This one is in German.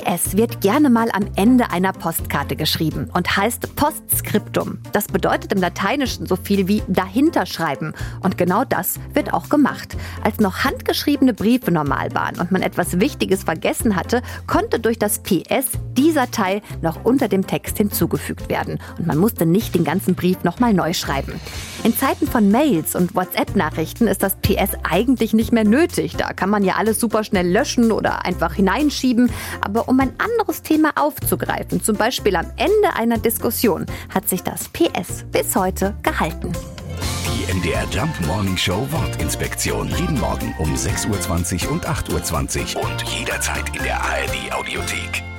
PS wird gerne mal am Ende einer Postkarte geschrieben und heißt Postskriptum. Das bedeutet im Lateinischen so viel wie dahinter schreiben. Und genau das wird auch gemacht. Als noch handgeschriebene Briefe normal waren und man etwas Wichtiges vergessen hatte, konnte durch das PS dieser Teil noch unter dem Text hinzugefügt werden. Und man musste nicht den ganzen Brief nochmal neu schreiben. In Zeiten von Mails und WhatsApp-Nachrichten ist das PS eigentlich nicht mehr nötig. Da kann man ja alles super schnell löschen oder einfach hineinschieben. Aber um ein anderes Thema aufzugreifen, zum Beispiel am Ende einer Diskussion, hat sich das PS bis heute gehalten. Die MDR Jump Morning Show Wortinspektion. Jeden Morgen um 6.20 Uhr und 8.20 Uhr und jederzeit in der ARD Audiothek.